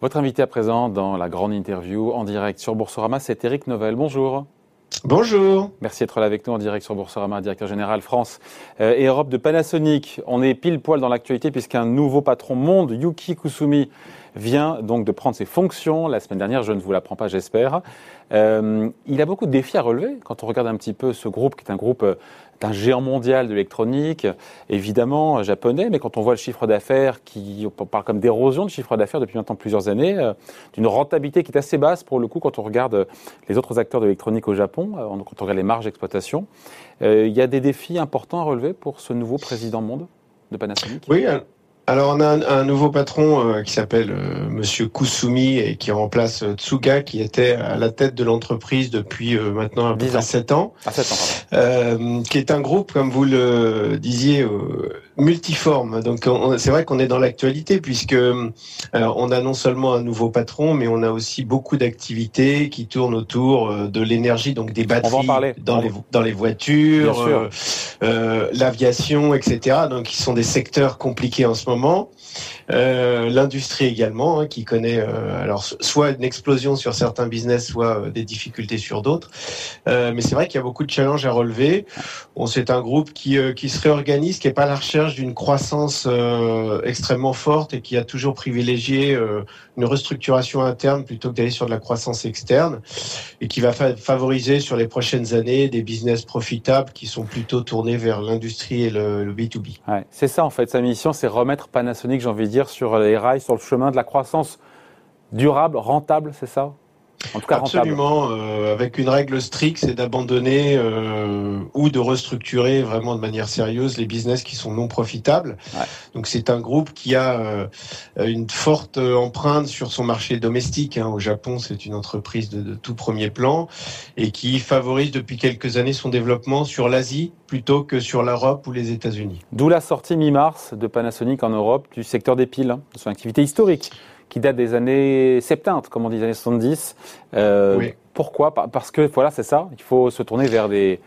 Votre invité à présent dans la grande interview en direct sur Boursorama, c'est Eric Novel. Bonjour. Bonjour. Merci d'être là avec nous en direct sur Boursorama, directeur général France euh, et Europe de Panasonic. On est pile poil dans l'actualité puisqu'un nouveau patron monde, Yuki Kusumi, vient donc de prendre ses fonctions la semaine dernière. Je ne vous l'apprends pas, j'espère. Euh, il a beaucoup de défis à relever quand on regarde un petit peu ce groupe qui est un groupe euh, d'un géant mondial de l'électronique, évidemment japonais, mais quand on voit le chiffre d'affaires, qui on parle comme d'érosion de chiffre d'affaires depuis maintenant plusieurs années, euh, d'une rentabilité qui est assez basse pour le coup quand on regarde les autres acteurs de l'électronique au Japon, euh, quand on regarde les marges d'exploitation. Euh, il y a des défis importants à relever pour ce nouveau président monde de Panasonic? Oui, alors on a un, nouveau patron euh, qui s'appelle euh, Monsieur Kusumi et qui remplace euh, Tsuga qui était à la tête de l'entreprise depuis maintenant à peu près 7 ans. À 7 ans qui est un groupe, comme vous le disiez, multiforme. Donc c'est vrai qu'on est dans l'actualité puisque on a non seulement un nouveau patron, mais on a aussi beaucoup d'activités qui tournent autour de l'énergie, donc des batteries dans les dans les voitures, l'aviation, etc. Donc qui sont des secteurs compliqués en ce moment euh, l'industrie également, hein, qui connaît euh, alors soit une explosion sur certains business, soit euh, des difficultés sur d'autres. mais c'est vrai qu'il y a beaucoup de challenges à relever. On c'est un groupe qui, qui se réorganise, qui n'est pas à la recherche d'une croissance extrêmement forte et qui a toujours privilégié une restructuration interne plutôt que d'aller sur de la croissance externe et qui va favoriser sur les prochaines années des business profitables qui sont plutôt tournés vers l'industrie et le, B2B. c'est ça en fait, sa mission, c'est remettre Panasonic, j'ai envie de dire, sur les rails, sur le chemin de la croissance durable, rentable, c'est ça? En tout cas, Absolument, euh, avec une règle stricte, c'est d'abandonner euh, ou de restructurer vraiment de manière sérieuse les business qui sont non profitables. Donc c'est un groupe qui a euh, une forte empreinte sur son marché domestique. Hein. Au Japon, c'est une entreprise de, de, tout premier plan et qui favorise depuis quelques années son développement sur l'Asie plutôt que sur l'Europe ou les États-Unis. D'où la sortie mi-mars de Panasonic en Europe du secteur des piles, hein, de son activité historique qui date des années 70, comme on dit, des années 70. Euh, Pourquoi? Parce que voilà, c'est ça. Il faut se tourner vers des,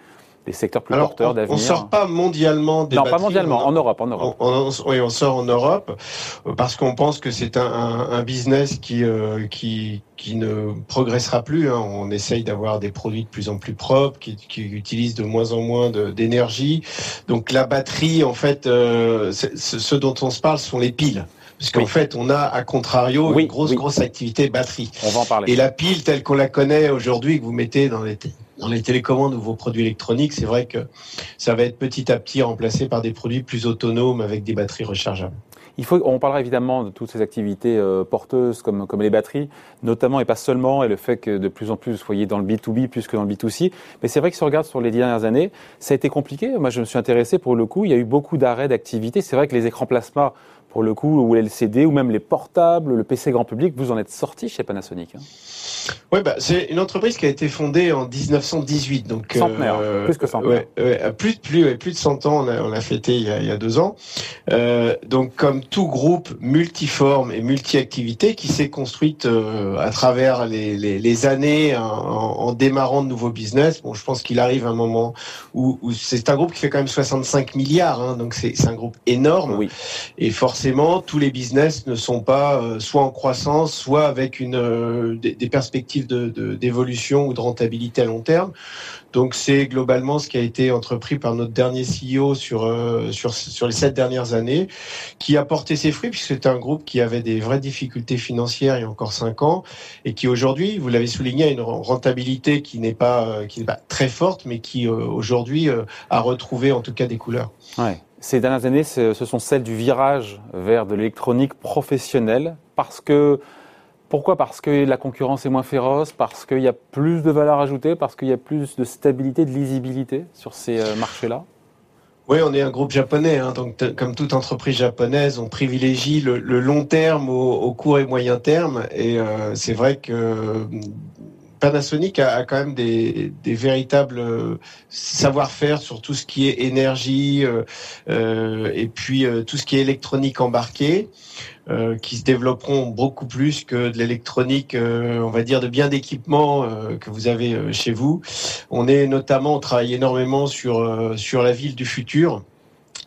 des secteurs plus porteurs d'avenir. On sort pas mondialement des Non, pas mondialement, en Europe, en Europe. oui, on sort en Europe parce qu'on pense que c'est un, un, business qui, euh, qui qui ne progressera plus. Hein. On essaye d'avoir des produits de plus en plus propres, qui, qui utilisent de moins en moins d'énergie. Donc la batterie, en fait, euh, ce dont on se parle sont les piles. Parce qu'en fait, on a, à contrario, une grosse, grosse activité batterie. On va en parler. Et la pile telle qu'on la connaît aujourd'hui, que vous mettez dans les, dans les télécommandes ou vos produits électroniques, c'est vrai que ça va être petit à petit remplacé par des produits plus autonomes avec des batteries rechargeables. Il faut, on parlera évidemment de toutes ces activités euh, porteuses comme, comme les batteries, notamment et pas seulement, et le fait que de plus en plus vous soyez dans le B2B plus que dans le B2C. Mais c'est vrai que si on regarde sur les dernières années, ça a été compliqué. Moi, je me suis intéressé pour le coup. Il y a eu beaucoup d'arrêts d'activité. C'est vrai que les écrans plasma pour le coup, ou LCD, ou même les portables, le PC grand public, vous en êtes sorti chez Panasonic. Hein? Oui, bah, c'est une entreprise qui a été fondée en 1918. Donc, Centenaire, euh, plus que 100 ouais, plus, plus, plus de 100 ans, on l'a on a fêté il y a, il y a, deux ans. Euh, donc, comme tout groupe multiforme et multi-activité qui s'est construite euh, à travers les, les, les années en, en, démarrant de nouveaux business, bon, je pense qu'il arrive un moment où, où c'est un groupe qui fait quand même 65 milliards, hein, donc c'est un groupe énorme. Oui. Et forcément, forcément, tous les business ne sont pas euh, soit en croissance, soit avec euh, des, perspectives d'évolution ou de rentabilité à long terme. Donc c'est globalement ce qui a été entrepris par notre dernier CEO sur, euh, sur, les sept dernières années, qui a porté ses fruits, puisque c'est un groupe qui avait des vraies difficultés financières il y a encore cinq ans, et qui aujourd'hui, vous l'avez souligné, a une rentabilité qui n'est pas, très forte, mais qui aujourd'hui a retrouvé en tout cas des couleurs. Ces dernières années, ce sont celles du virage vers de l'électronique professionnelle. Parce que, pourquoi? Parce que la concurrence est moins féroce, parce qu'il y a plus de valeur ajoutée, parce qu'il y a plus de stabilité, de lisibilité sur ces euh, marchés-là? Oui, on est un groupe japonais, hein, donc comme toute entreprise japonaise, on privilégie le, long terme au, court et moyen terme, et euh, c'est vrai que Panasonic a, quand même des, véritables euh, savoir-faire sur tout ce qui est énergie euh, euh, et puis tout ce qui est électronique embarquée, qui se développeront beaucoup plus que de l'électronique, on va dire, de bien d'équipement que vous avez chez vous. On est notamment, on travaille énormément sur sur la ville du futur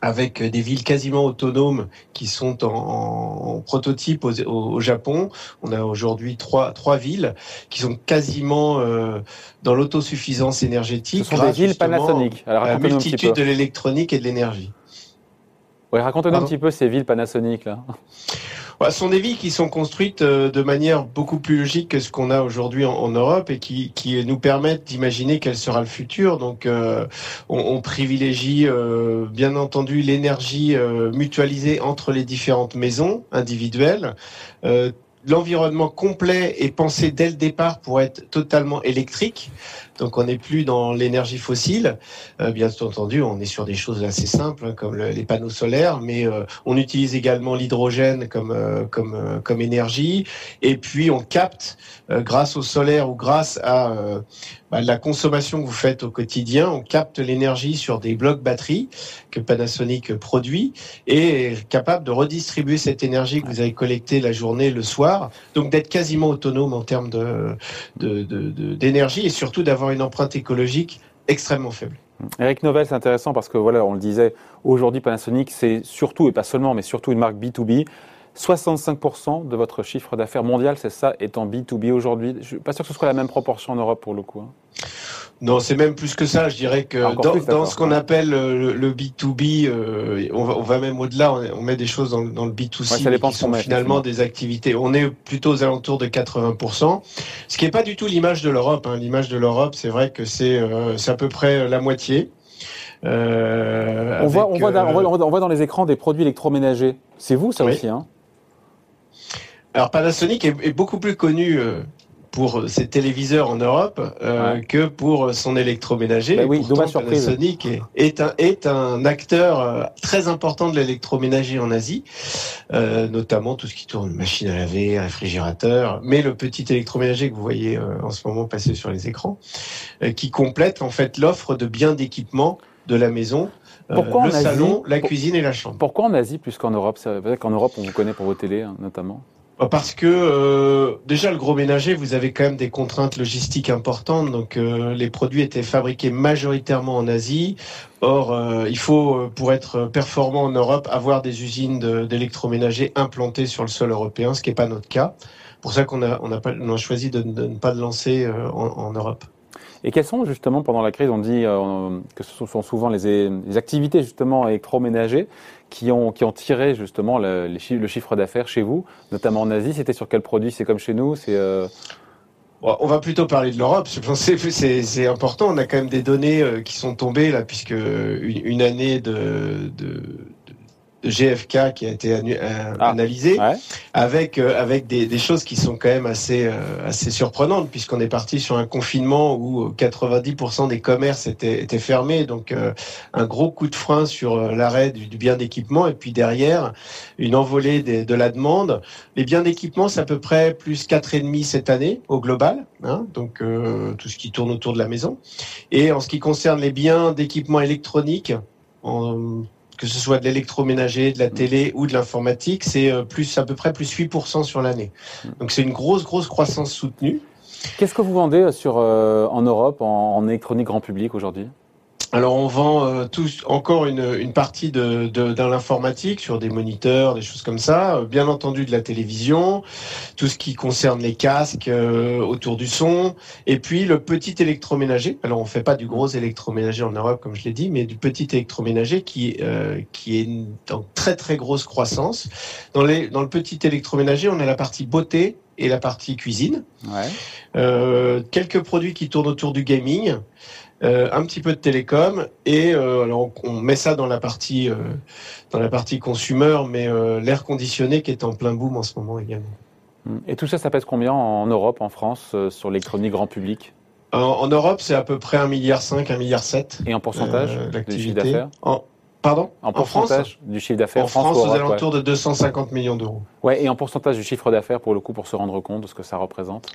avec des villes quasiment autonomes qui sont en, prototype au, Japon. On a aujourd'hui trois, trois villes qui sont quasiment euh, dans l'autosuffisance énergétique. Ce sont des villes Panasonic. Alors, la multitude de l'électronique et de l'énergie. Ouais, racontez-nous un petit peu ces villes Panasonic là. Ce sont des villes qui sont construites euh, de manière beaucoup plus logique que ce qu'on a aujourd'hui en, Europe et qui, nous permettent d'imaginer quel sera le futur. Donc, euh, on, on, privilégie euh, bien entendu l'énergie mutualisée entre les différentes maisons individuelles l'environnement complet est pensé dès le départ pour être totalement électrique. Donc on n'est plus dans l'énergie fossile. Euh, bien entendu, on est sur des choses assez simples hein, comme les panneaux solaires, mais euh, on utilise également l'hydrogène comme euh, comme comme énergie. Et puis on capte grâce au solaire ou grâce à bah, la consommation que vous faites au quotidien, on capte l'énergie sur des blocs batteries que Panasonic produit et est capable de redistribuer cette énergie que vous avez collectée la journée, le soir. Donc d'être quasiment autonome en termes de d'énergie de, et surtout d'avoir une empreinte écologique extrêmement faible. Eric Novell, c'est intéressant parce que voilà, on le disait, aujourd'hui Panasonic, c'est surtout, et pas seulement, mais surtout une marque B2B. 65% de votre chiffre d'affaires mondial, c'est ça, est en B2B aujourd'hui. Je ne suis pas sûr que ce soit la même proportion en Europe pour le coup. Hein. Non, c'est même plus que ça. Je dirais que dans, ce qu'on appelle le, B2B, euh, on, va, même au-delà. On, met des choses dans, le B2C qui sont finalement des activités. On est plutôt aux alentours de 80%, ce qui n'est pas du tout l'image de l'Europe. Hein. L'image de l'Europe, c'est vrai que c'est euh, à peu près la moitié. Euh, on, voit, on, voit dans, on, voit, dans, les écrans des produits électroménagers. C'est vous, ça aussi hein Alors Panasonic est, est, beaucoup plus connu pour ses téléviseurs en Europe euh, que pour son électroménager. Bah oui, Pourtant, Panasonic est, un, est un acteur euh, très important de l'électroménager en Asie, euh, notamment tout ce qui tourne machine à laver, réfrigérateur, mais le petit électroménager que vous voyez en ce moment passer sur les écrans, qui complète en fait l'offre de biens d'équipement de la maison. Pourquoi le salon, la cuisine et la chambre. Pourquoi en Asie plus qu'en Europe? C'est vrai qu'en Europe, on vous connaît pour vos télés, hein, notamment. Bah, parce que euh, déjà le gros ménager, vous avez quand même des contraintes logistiques importantes. Donc euh, les produits étaient fabriqués majoritairement en Asie. Or, euh, il faut, pour être performant en Europe, avoir des usines d'électroménager implantées sur le sol européen, ce qui n'est pas notre cas. Pour ça qu'on a, on a, choisi de, ne pas le lancer en Europe. Et quelles sont justement pendant la crise, on dit que ce sont souvent les, activités justement électroménagers qui ont, qui ont tiré justement le, chiffre d'affaires chez vous, notamment en Asie? C'était sur quel produit? C'est comme chez nous C'est euh... On va plutôt parler de l'Europe. C'est important. On a quand même des données euh, qui sont tombées là, puisque une, année de, GFK qui a été euh, ah, analysé, avec euh, avec des, des, choses qui sont quand même assez euh, assez surprenantes puisqu'on est parti sur un confinement où 90% des commerces étaient, étaient fermés, donc un gros coup de frein sur l'arrêt du, bien d'équipement et puis derrière une envolée de la demande. Les biens d'équipement, c'est à peu près plus quatre et demi cette année au global, hein, donc tout ce qui tourne autour de la maison. Et en ce qui concerne les biens d'équipement électronique, en que ce soit de l'électroménager, de la mm. télé ou de l'informatique, c'est euh, plus à peu près plus 8% sur l'année. Mm. Donc c'est une grosse grosse croissance soutenue. Qu'est-ce que vous vendez euh, sur euh, en Europe en, en électronique grand public aujourd'hui? Alors on vend euh, tous encore une, une partie de, de, l'informatique sur des moniteurs, des choses comme ça. Bien entendu de la télévision, tout ce qui concerne les casques euh, autour du son, et puis le petit électroménager. Alors on fait pas du gros électroménager en Europe comme je l'ai dit, mais du petit électroménager qui euh, qui est en très très grosse croissance. Dans les dans le petit électroménager, on a la partie beauté et la partie cuisine. Ouais. quelques produits qui tournent autour du gaming. Euh, un petit peu de télécom et euh, alors on met ça dans la partie euh, dans la partie consumer, mais l'air conditionné qui est en plein boom en ce moment également. Et tout ça, ça pèse combien en Europe, en France, sur l'électronique grand public? En, Europe, c'est à peu près 1,5 milliard, 1,7 milliard. Et en pourcentage du chiffre d'affaires? Pardon? En pourcentage France du chiffre d'affaires En France, aux alentours de 250 millions d'euros. Ouais, et en pourcentage du chiffre d'affaires, pour le coup, pour se rendre compte de ce que ça représente?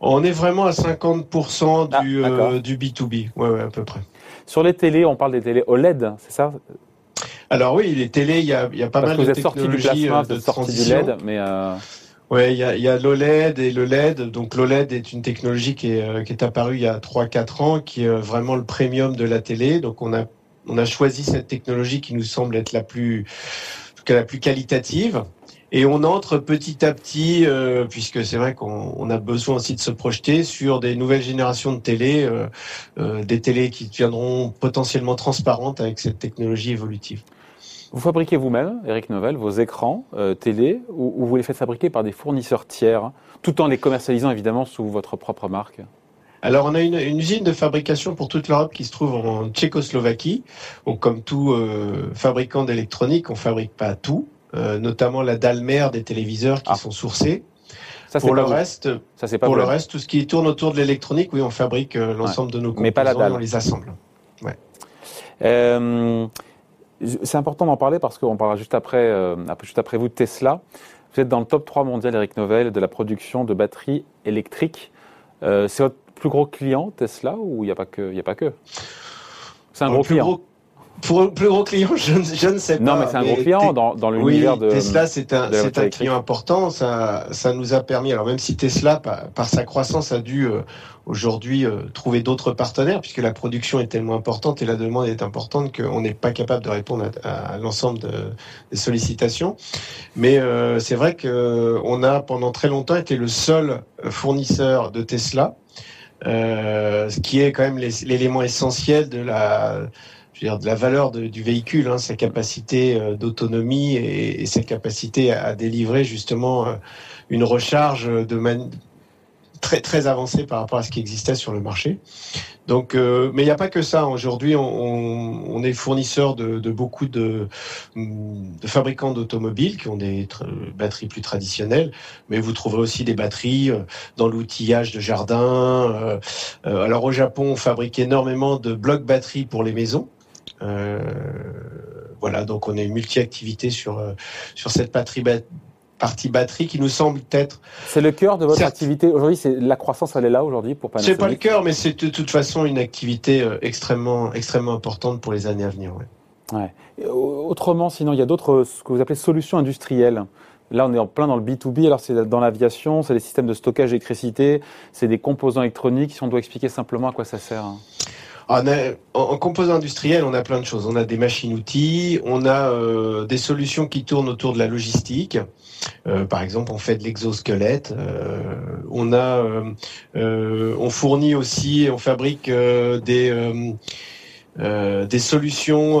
On est vraiment à 50% ah, du, euh, du B2B, ouais, ouais, à peu près. Sur les télés, on parle des télés OLED, c'est ça? Alors oui, les télés, il y a, y a pas mal de technologies euh, de sortie du LED, mais... Euh... Ouais, il y a, y a l'OLED et le LED. Donc l'OLED est une technologie qui est, euh, qui est apparue il y a 3-4 ans, qui est vraiment le premium de la télé. Donc on a On a choisi cette technologie qui nous semble être la plus, la plus qualitative. Et on entre petit à petit, euh, puisque c'est vrai qu'on a besoin aussi de se projeter sur des nouvelles générations de télé, euh, euh, des télés qui deviendront potentiellement transparentes avec cette technologie évolutive. Vous fabriquez vous-même, Eric Novel, vos écrans télé, ou, vous les faites fabriquer par des fournisseurs tiers, tout en les commercialisant évidemment sous votre propre marque? Alors, on a une, usine de fabrication pour toute l'Europe qui se trouve en Tchécoslovaquie. Donc, comme tout fabricant d'électronique, on fabrique pas tout. Euh, notamment la dalle mère des téléviseurs qui ah. sont sourcés. Ça, pour le reste, ça, pas pour le reste, tout ce qui tourne autour de l'électronique, oui, on fabrique euh, l'ensemble de nos composants Mais pas la dalle. et on les assemble. Ouais. Euh, c'est important d'en parler parce qu'on parlera juste après, juste après vous de Tesla. Vous êtes dans le top 3 mondial, Eric Novel, de la production de batteries électriques. c'est votre plus gros client, Tesla, ou il n'y a pas que, y a pas que? C'est un gros client. Pour un plus gros client, je, je ne sais pas. Non, mais c'est un gros client dans, dans l'univers oui, de Tesla. C'est un, c'est un client important. Ça, ça nous a permis. Alors même si Tesla, par, par sa croissance, a dû euh, aujourd'hui euh, trouver d'autres partenaires, puisque la production est tellement importante et la demande est importante qu'on n'est pas capable de répondre à, à l'ensemble de, des sollicitations. Mais euh, c'est vrai que on a pendant très longtemps été le seul fournisseur de Tesla, ce qui est quand même l'élément essentiel de la dire, de la valeur du véhicule, hein, sa capacité euh, d'autonomie et, sa capacité à, délivrer justement euh, une recharge de très très avancée par rapport à ce qui existait sur le marché. Donc, euh, mais il n'y a pas que ça. Aujourd'hui, on, est fournisseur de, beaucoup de fabricants d'automobiles qui ont des batteries plus traditionnelles, mais vous trouverez aussi des batteries dans l'outillage de jardin. alors au Japon, on fabrique énormément de blocs batteries pour les maisons. Euh, voilà, donc on est multi-activité sur, euh, sur cette partie batterie qui nous semble être. C'est le cœur de votre activité aujourd'hui. C'est la croissance, elle est là aujourd'hui pour Panasonic. C'est pas le cœur, mais c'est de toute façon une activité euh, extrêmement, extrêmement importante pour les années à venir. Ouais. Autrement, sinon, il y a d'autres ce que vous appelez solutions industrielles. Là, on est en plein dans le B2B. Alors, c'est dans l'aviation, c'est les systèmes de stockage d'électricité, c'est des composants électroniques. Si on doit expliquer simplement à quoi ça sert. En, composants industriels, on a plein de choses. On a des machines-outils, on a euh, des solutions qui tournent autour de la logistique. Euh, par exemple, on fait de l'exosquelette. Euh, on fournit aussi, on fabrique des solutions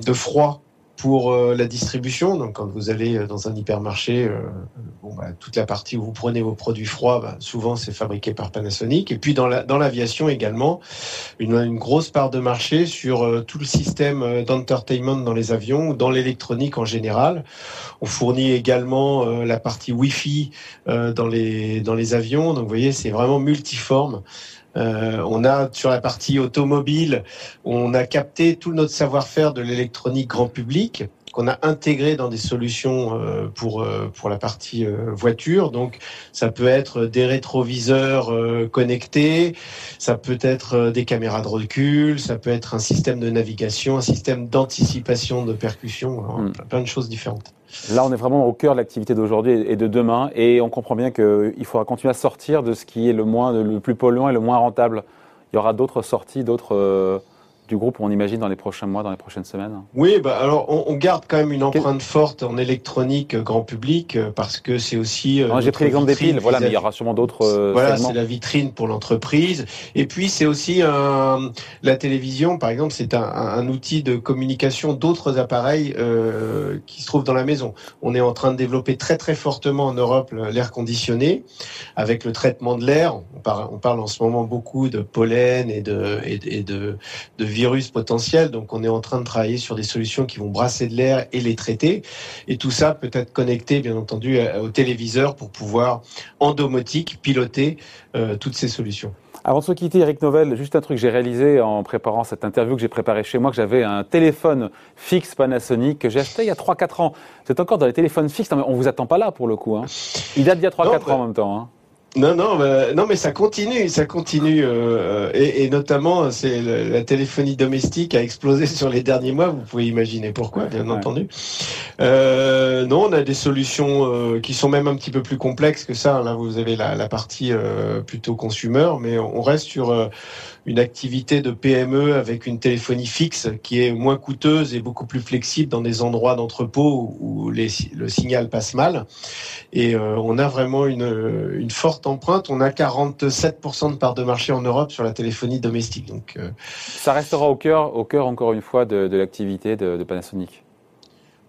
de froid pour euh, la distribution, donc quand vous allez euh, dans un hypermarché, euh, bon, bah, toute la partie où vous prenez vos produits froids, bah, souvent c'est fabriqué par Panasonic. Et puis dans la dans l'aviation également, une, une, grosse part de marché sur tout le système d'entertainment dans les avions dans l'électronique en général. On fournit également la partie Wi-Fi dans les dans les avions. Donc vous voyez, c'est vraiment multiforme. Euh, on a sur la partie automobile, on a capté tout notre savoir-faire de l'électronique grand public qu'on a intégré dans des solutions euh, pour euh, pour la partie voiture. Donc ça peut être des rétroviseurs connectés, ça peut être des caméras de recul, ça peut être un système de navigation, un système d'anticipation de percussion, hmm. plein de choses différentes. Là, on est vraiment au cœur de l'activité d'aujourd'hui et de demain, et on comprend bien qu'il faudra continuer à sortir de ce qui est le moins, le plus polluant et le moins rentable. Il y aura d'autres sorties, d'autres euh, du groupe, on imagine, dans les prochains mois, dans les prochaines semaines Oui, bah alors on, garde quand même une empreinte forte en électronique euh, grand public euh, parce que c'est aussi. Euh, J'ai pris l'exemple des piles, voilà, mais il y aura sûrement d'autres. voilà, c'est la vitrine pour l'entreprise. Et puis c'est aussi un, la télévision, par exemple, c'est un, un, outil de communication d'autres appareils euh, qui se trouvent dans la maison. On est en train de développer très très fortement en Europe l'air conditionné avec le traitement de l'air. On parle, on parle en ce moment beaucoup de pollen et de, et, de, de virus potentiels. Donc on est en train de travailler sur des solutions qui vont brasser de l'air et les traiter. Et tout ça peut être connecté, bien entendu, au téléviseur pour pouvoir, en domotique, piloter euh, toutes ces solutions. Avant de se quitter, Eric Novel, juste un truc que j'ai réalisé en préparant cette interview que j'ai préparée chez moi, que j'avais un téléphone fixe Panasonic que j'ai acheté il y a 3-4 ans. C'est encore dans les téléphones fixes, on vous attend pas là pour le coup. Hein. Il date d'il y a 3-4 ans en même temps. Hein. Non, non, bah, non, mais ça continue, ça continue, euh, et, et, notamment, c'est la téléphonie domestique a explosé sur les derniers mois. Vous pouvez imaginer pourquoi, bien entendu. Euh, non, on a des solutions euh, qui sont même un petit peu plus complexes que ça. Là, vous avez la, la partie euh, plutôt consumer, mais on reste sur une activité de PME avec une téléphonie fixe qui est moins coûteuse et beaucoup plus flexible dans des endroits d'entrepôt où le signal passe mal. Et euh, on a vraiment une, forte empreinte. On a 47% de part de marché en Europe sur la téléphonie domestique. Donc, euh, ça restera au cœur, au cœur encore une fois de, l'activité de Panasonic.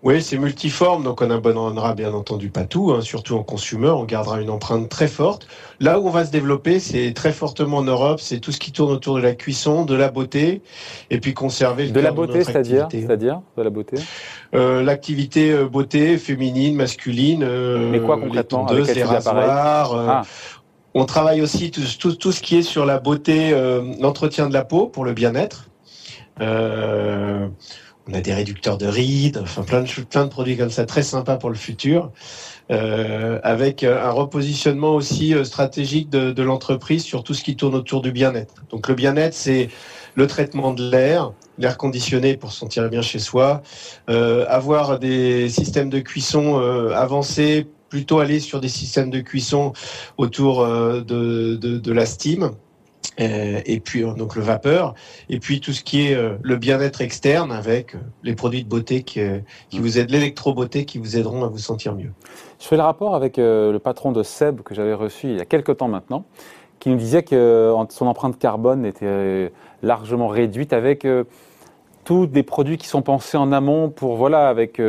Oui, c'est multiforme, donc on abandonnera bien entendu pas tout, hein, surtout en consumer, on gardera une empreinte très forte. Là où on va se développer, c'est très fortement en Europe, c'est tout ce qui tourne autour de la cuisson, de la beauté, et puis conserver le de la beauté, c'est-à-dire, c'est-à-dire de la beauté? Euh, l'activité euh, beauté féminine, masculine. Euh, Mais quoi concrètement les, les rasoirs. Ah. On travaille aussi tout, tout, tout, ce qui est sur la beauté, l'entretien de la peau pour le bien-être. Euh, on a des réducteurs de rides, enfin plein de, produits comme ça, très sympas pour le futur, euh, avec euh, un repositionnement aussi euh, stratégique de, l'entreprise sur tout ce qui tourne autour du bien-être. Donc le bien-être, c'est le traitement de l'air, l'air conditionné pour se sentir bien chez soi, avoir des systèmes de cuisson avancés, plutôt aller sur des systèmes de cuisson autour de, la steam et puis euh, donc le vapeur, et puis tout ce qui est euh, le bien-être externe avec les produits de beauté qui, qui vous aident, l'électro-beauté qui vous aideront à vous sentir mieux. Je fais le rapport avec le patron de Seb que j'avais reçu il y a quelques temps maintenant, qui nous disait que son empreinte carbone était largement réduite avec tous des produits qui sont pensés en amont pour voilà avec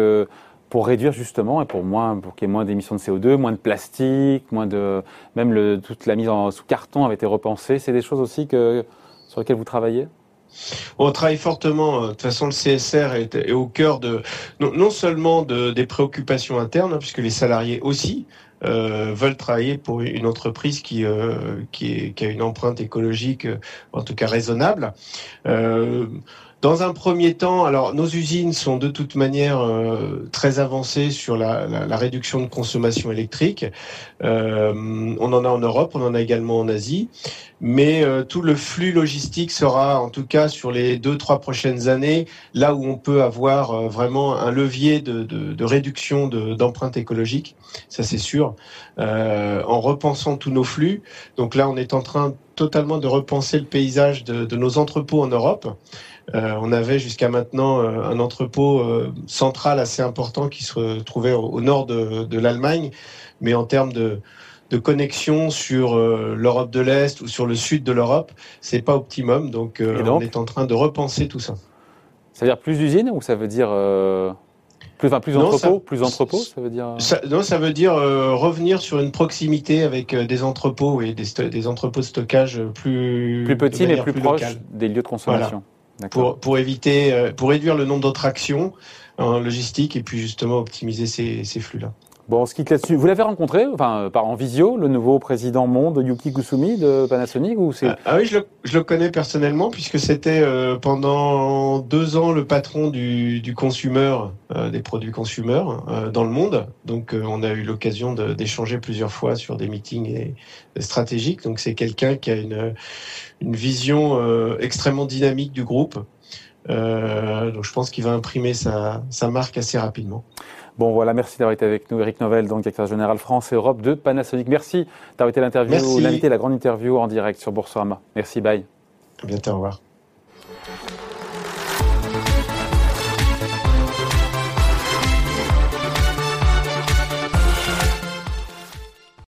pour réduire justement et pour moins pour qu'il y ait moins d'émissions de CO2, moins de plastique, moins de même le, toute la mise en sous carton avait été repensée. C'est des choses aussi que sur lesquelles vous travaillez? On travaille fortement. De toute façon, le CSR est, au cœur de non, seulement de, des préoccupations internes, hein, puisque les salariés aussi euh, veulent travailler pour une entreprise qui, euh, qui, qui, a une empreinte écologique, en tout cas raisonnable. Euh, dans un premier temps, alors nos usines sont de toute manière euh, très avancées sur la, la, la, réduction de consommation électrique. Euh, on en a en Europe, on en a également en Asie, mais euh, tout le flux logistique sera, en tout cas sur les deux trois prochaines années, là où on peut avoir euh, vraiment un levier de, de, de réduction d'empreinte écologique. Ça c'est sûr. Euh, en repensant tous nos flux. Donc là, on est en train totalement de repenser le paysage de, de nos entrepôts en Europe. Euh, on avait jusqu'à maintenant euh, un entrepôt euh, central assez important qui se trouvait au, nord de, l'Allemagne, mais en termes de, connexion sur l'Europe de l'Est ou sur le sud de l'Europe, c'est pas optimum. Donc, on est en train de repenser tout ça. Ça veut dire plus d'usines ou ça veut dire plus, enfin, plus d'entrepôts Plus d'entrepôts, ça veut dire Non, ça veut dire revenir sur une proximité avec des entrepôts et des, entrepôts de stockage plus plus petits mais plus, proches des lieux de consommation pour, pour éviter, euh, pour réduire le nombre d'autres actions en logistique et puis justement optimiser ces, ces flux-là. Bon, on se là-dessus. Vous l'avez rencontré, enfin, par en visio, le nouveau président monde Yuki Kusumi de Panasonic ou c'est ah, ah, oui, je le, je le, connais personnellement puisque c'était euh, pendant deux ans le patron du, du consumer, euh, des produits consumer euh, dans le monde. Donc, on a eu l'occasion d'échanger plusieurs fois sur des meetings et, stratégiques. Donc, c'est quelqu'un qui a une, une vision extrêmement dynamique du groupe. donc, je pense qu'il va imprimer sa, sa marque assez rapidement. Bon, voilà, merci d'avoir été avec nous. Eric Novel, donc directeur général France et Europe de Panasonic. Merci d'avoir été l'interview, l'invité, la grande interview en direct sur Boursorama. Merci, bye. À bientôt, au revoir.